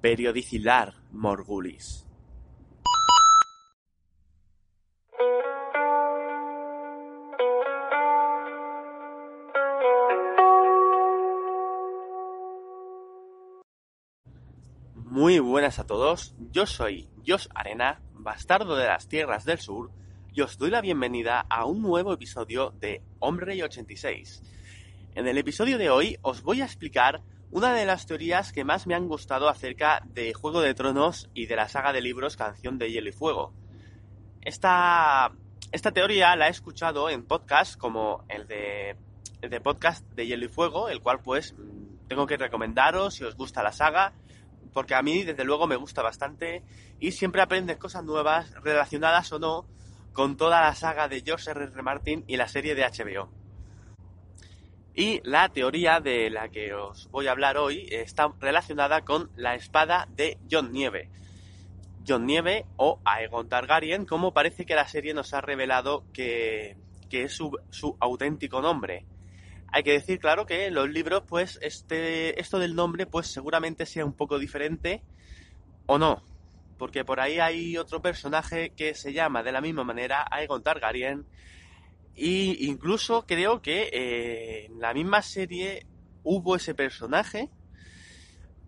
periodicidad Morgulis. Muy buenas a todos, yo soy Josh Arena, bastardo de las tierras del sur, y os doy la bienvenida a un nuevo episodio de Hombre y 86. En el episodio de hoy os voy a explicar una de las teorías que más me han gustado acerca de Juego de Tronos y de la saga de libros Canción de Hielo y Fuego. Esta, esta teoría la he escuchado en podcasts como el de, el de podcast de Hielo y Fuego, el cual pues tengo que recomendaros si os gusta la saga, porque a mí desde luego me gusta bastante y siempre aprendes cosas nuevas relacionadas o no con toda la saga de George R. R. Martin y la serie de HBO. Y la teoría de la que os voy a hablar hoy está relacionada con la espada de John Nieve. John Nieve o Aegon Targaryen, como parece que la serie nos ha revelado que, que es su, su, auténtico nombre. Hay que decir, claro, que en los libros, pues, este, esto del nombre, pues seguramente sea un poco diferente o no. Porque por ahí hay otro personaje que se llama de la misma manera Aegon Targaryen y incluso creo que eh, en la misma serie hubo ese personaje.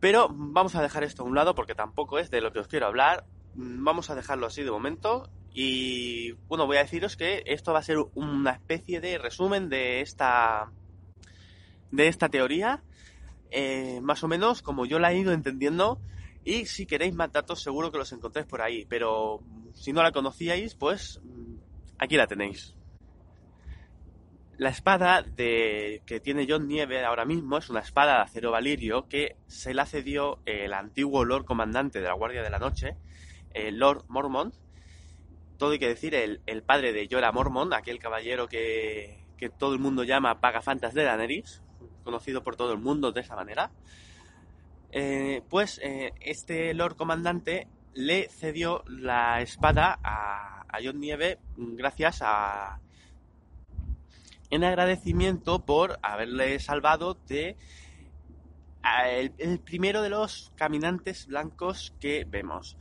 Pero vamos a dejar esto a un lado porque tampoco es de lo que os quiero hablar. Vamos a dejarlo así de momento. Y bueno, voy a deciros que esto va a ser una especie de resumen de esta. de esta teoría. Eh, más o menos como yo la he ido entendiendo. Y si queréis más datos, seguro que los encontréis por ahí. Pero si no la conocíais, pues aquí la tenéis. La espada de, que tiene John Nieve ahora mismo es una espada de acero valirio que se la cedió el antiguo Lord Comandante de la Guardia de la Noche, el Lord Mormont. Todo hay que decir, el, padre de Jorah Mormont, aquel caballero que, todo el mundo llama Pagafantas de Daenerys, conocido por todo el mundo de esa manera. Eh, pues eh, este Lord Comandante le cedió la espada a, a John Nieve gracias a en agradecimiento por haberle salvado de el, primero de los caminantes blancos que vemos.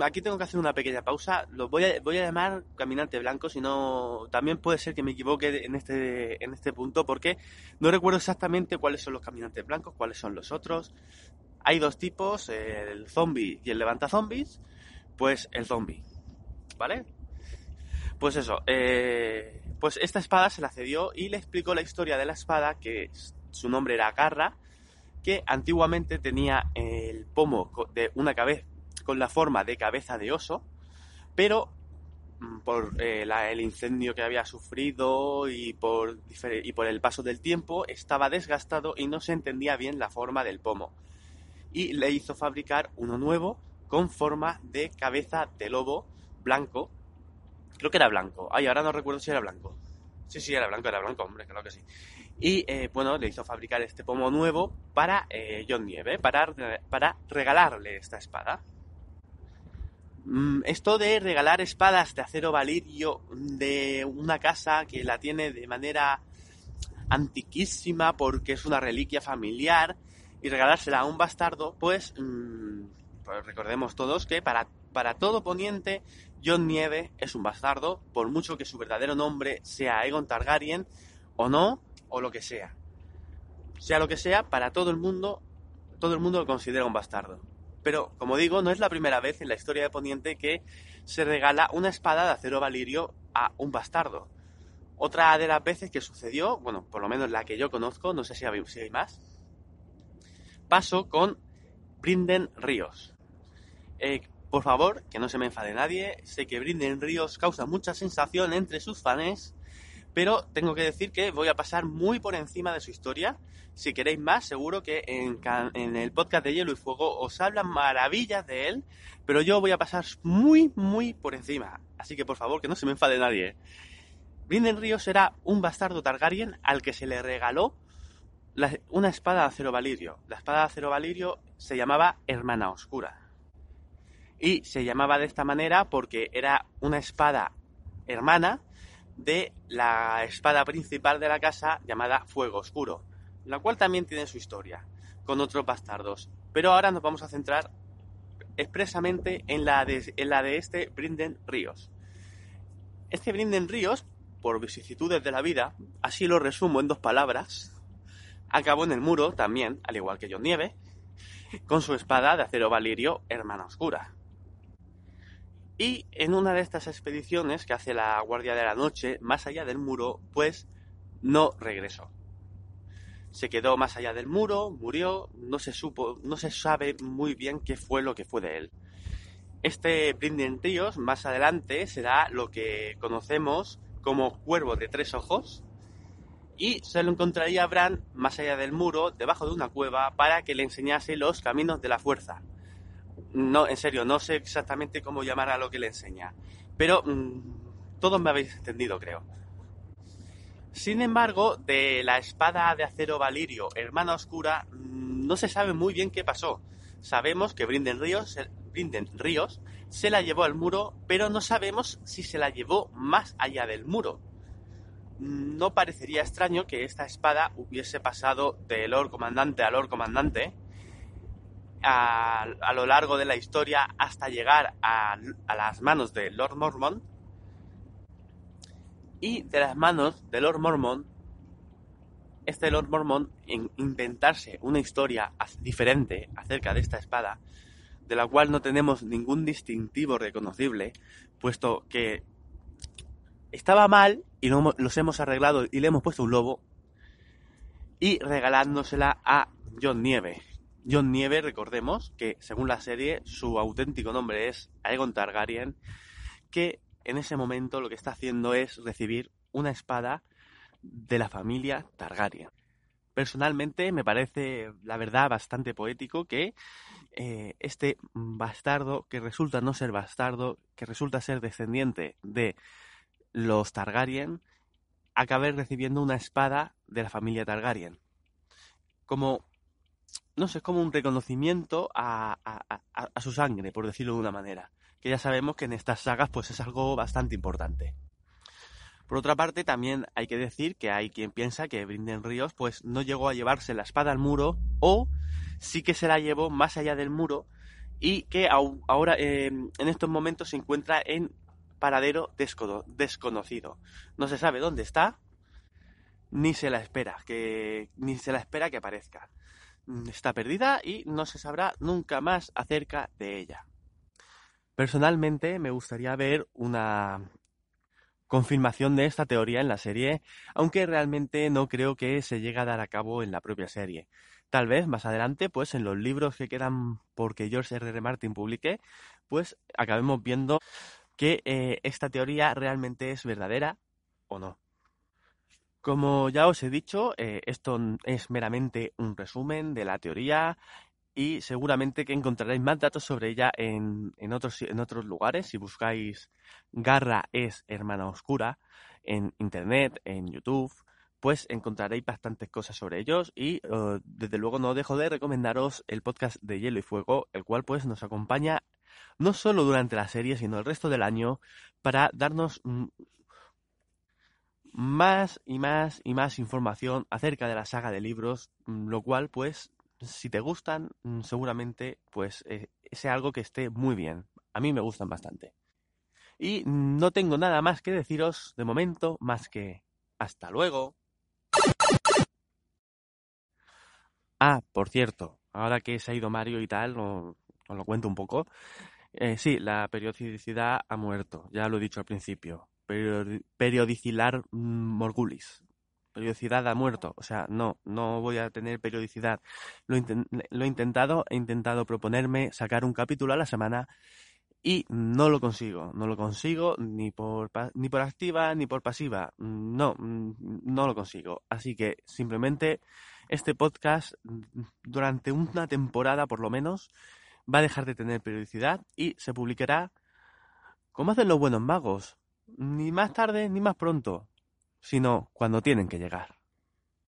Aquí tengo que hacer una pequeña pausa. Lo voy a, voy a llamar caminante blanco, si no también puede ser que me equivoque en este, en este punto, porque no recuerdo exactamente cuáles son los caminantes blancos, cuáles son los otros. Hay dos tipos, el zombie y el levanta zombies. Pues el zombie, ¿vale? Pues eso, eh, pues esta espada se la cedió y le explicó la historia de la espada, que su nombre era Garra, que antiguamente tenía el pomo de una cabeza con la forma de cabeza de oso, pero por eh, el incendio que había sufrido y por el paso del tiempo estaba desgastado y no se entendía bien la forma del pomo. Y le hizo fabricar uno nuevo con forma de cabeza de lobo blanco Creo que era blanco. Ay, ahora no recuerdo si era blanco. Sí, sí, era blanco, era blanco, hombre, claro que sí. Y eh, bueno, le hizo fabricar este pomo nuevo para eh, John Nieve, para, para regalarle esta espada. Mm, esto de regalar espadas de acero valirio de una casa que la tiene de manera antiquísima porque es una reliquia familiar y regalársela a un bastardo, pues, mmm, pues recordemos todos que para, para todo poniente John Nieve es un bastardo, por mucho que su verdadero nombre sea Aegon Targaryen, o no, o lo que sea. Sea lo que sea, para todo el mundo, todo el mundo lo considera un bastardo. Pero, como digo, no es la primera vez en la historia de Poniente que se regala una espada de acero valirio a un bastardo. Otra de las veces que sucedió, bueno, por lo menos la que yo conozco, no sé si hay más, pasó con Brinden Ríos. Eh, por favor, que no se me enfade nadie. Sé que Brinden Ríos causa mucha sensación entre sus fans, pero tengo que decir que voy a pasar muy por encima de su historia. Si queréis más, seguro que en, el podcast de Hielo y Fuego os hablan maravillas de él, pero yo voy a pasar muy, muy por encima. Así que por favor, que no se me enfade nadie. Brinden Ríos era un bastardo Targaryen al que se le regaló una espada de acero valirio. La espada de acero valirio se llamaba Hermana Oscura. Y se llamaba de esta manera porque era una espada hermana de la espada principal de la casa llamada Fuego Oscuro, la cual también tiene su historia, con otros bastardos. Pero ahora nos vamos a centrar expresamente en la de, este Brinden Ríos. Este Brinden Ríos, por vicisitudes de la vida, así lo resumo en dos palabras, acabó en el muro también, al igual que John Nieve, con su espada de acero valirio Hermana Oscura. Y en una de estas expediciones que hace la Guardia de la Noche, más allá del muro, pues no regresó. Se quedó más allá del muro, murió, no se supo, no se sabe muy bien qué fue lo que fue de él. Este Brinden más adelante será lo que conocemos como Cuervo de Tres Ojos, y se lo encontraría Bran más allá del muro, debajo de una cueva, para que le enseñase los caminos de la fuerza. No, en serio, no sé exactamente cómo llamar a lo que le enseña, pero mm, todos me habéis entendido, creo. Sin embargo, de la espada de acero Valirio, hermana oscura, mm, no se sabe muy bien qué pasó. Sabemos que Brinden Ríos, Brinden Ríos se la llevó al muro, pero no sabemos si se la llevó más allá del muro. No parecería extraño que esta espada hubiese pasado de Lord Comandante a Lord Comandante a, lo largo de la historia hasta llegar a, las manos de Lord Mormont y de las manos de Lord Mormont, este Lord Mormont, en inventarse una historia diferente acerca de esta espada, de la cual no tenemos ningún distintivo reconocible, puesto que estaba mal y los hemos arreglado y le hemos puesto un lobo, y regalándosela a John Nieve. John Nieve, recordemos que según la serie, su auténtico nombre es Aegon Targaryen, que en ese momento lo que está haciendo es recibir una espada de la familia Targaryen. Personalmente me parece, la verdad, bastante poético que eh, este bastardo, que resulta no ser bastardo, que resulta ser descendiente de los Targaryen, acabe recibiendo una espada de la familia Targaryen. Como, no sé, como un reconocimiento a, a su sangre, por decirlo de una manera que ya sabemos que en estas sagas pues es algo bastante importante. Por otra parte, también hay que decir que hay quien piensa que Brinden Ríos pues no llegó a llevarse la espada al muro o sí que se la llevó más allá del muro y que ahora em, en estos momentos se encuentra en paradero desconocido. No se sabe dónde está ni se la espera que ni se la espera que aparezca. Está perdida y no se sabrá nunca más acerca de ella. Personalmente me gustaría ver una confirmación de esta teoría en la serie, aunque realmente no creo que se llegue a dar a cabo en la propia serie. Tal vez más adelante, pues en los libros que quedan porque George R. R. Martin publique, pues acabemos viendo que eh, esta teoría realmente es verdadera o no. Como ya os he dicho, eh, esto es meramente un resumen de la teoría y seguramente que encontraréis más datos sobre ella en, en, otros, en otros lugares. Si buscáis Garra es Hermana Oscura en Internet, en YouTube, pues encontraréis bastantes cosas sobre ellos y eh, desde luego no dejo de recomendaros el podcast de Hielo y Fuego, el cual pues nos acompaña no solo durante la serie, sino el resto del año para darnos más y más y más información acerca de la saga de libros, mm, lo cual pues si te gustan, mm, seguramente pues eh, sea algo que esté muy bien. A mí me gustan bastante. Y no tengo nada más que deciros de momento, más que hasta luego. Ah, por cierto, ahora que se ha ido Mario y tal, os, lo cuento un poco. Eh, sí, la periodicidad ha muerto, ya lo he dicho al principio. Periodicilar mm, morgulis periodicidad ha muerto. O sea, no, no voy a tener periodicidad. Lo, he intentado, he intentado proponerme sacar un capítulo a la semana y no lo consigo. No lo consigo ni por, ni por activa ni por pasiva. No, no lo consigo. Así que simplemente este podcast durante una temporada por lo menos va a dejar de tener periodicidad y se publicará como hacen los buenos magos. Ni más tarde ni más pronto sino cuando tienen que llegar.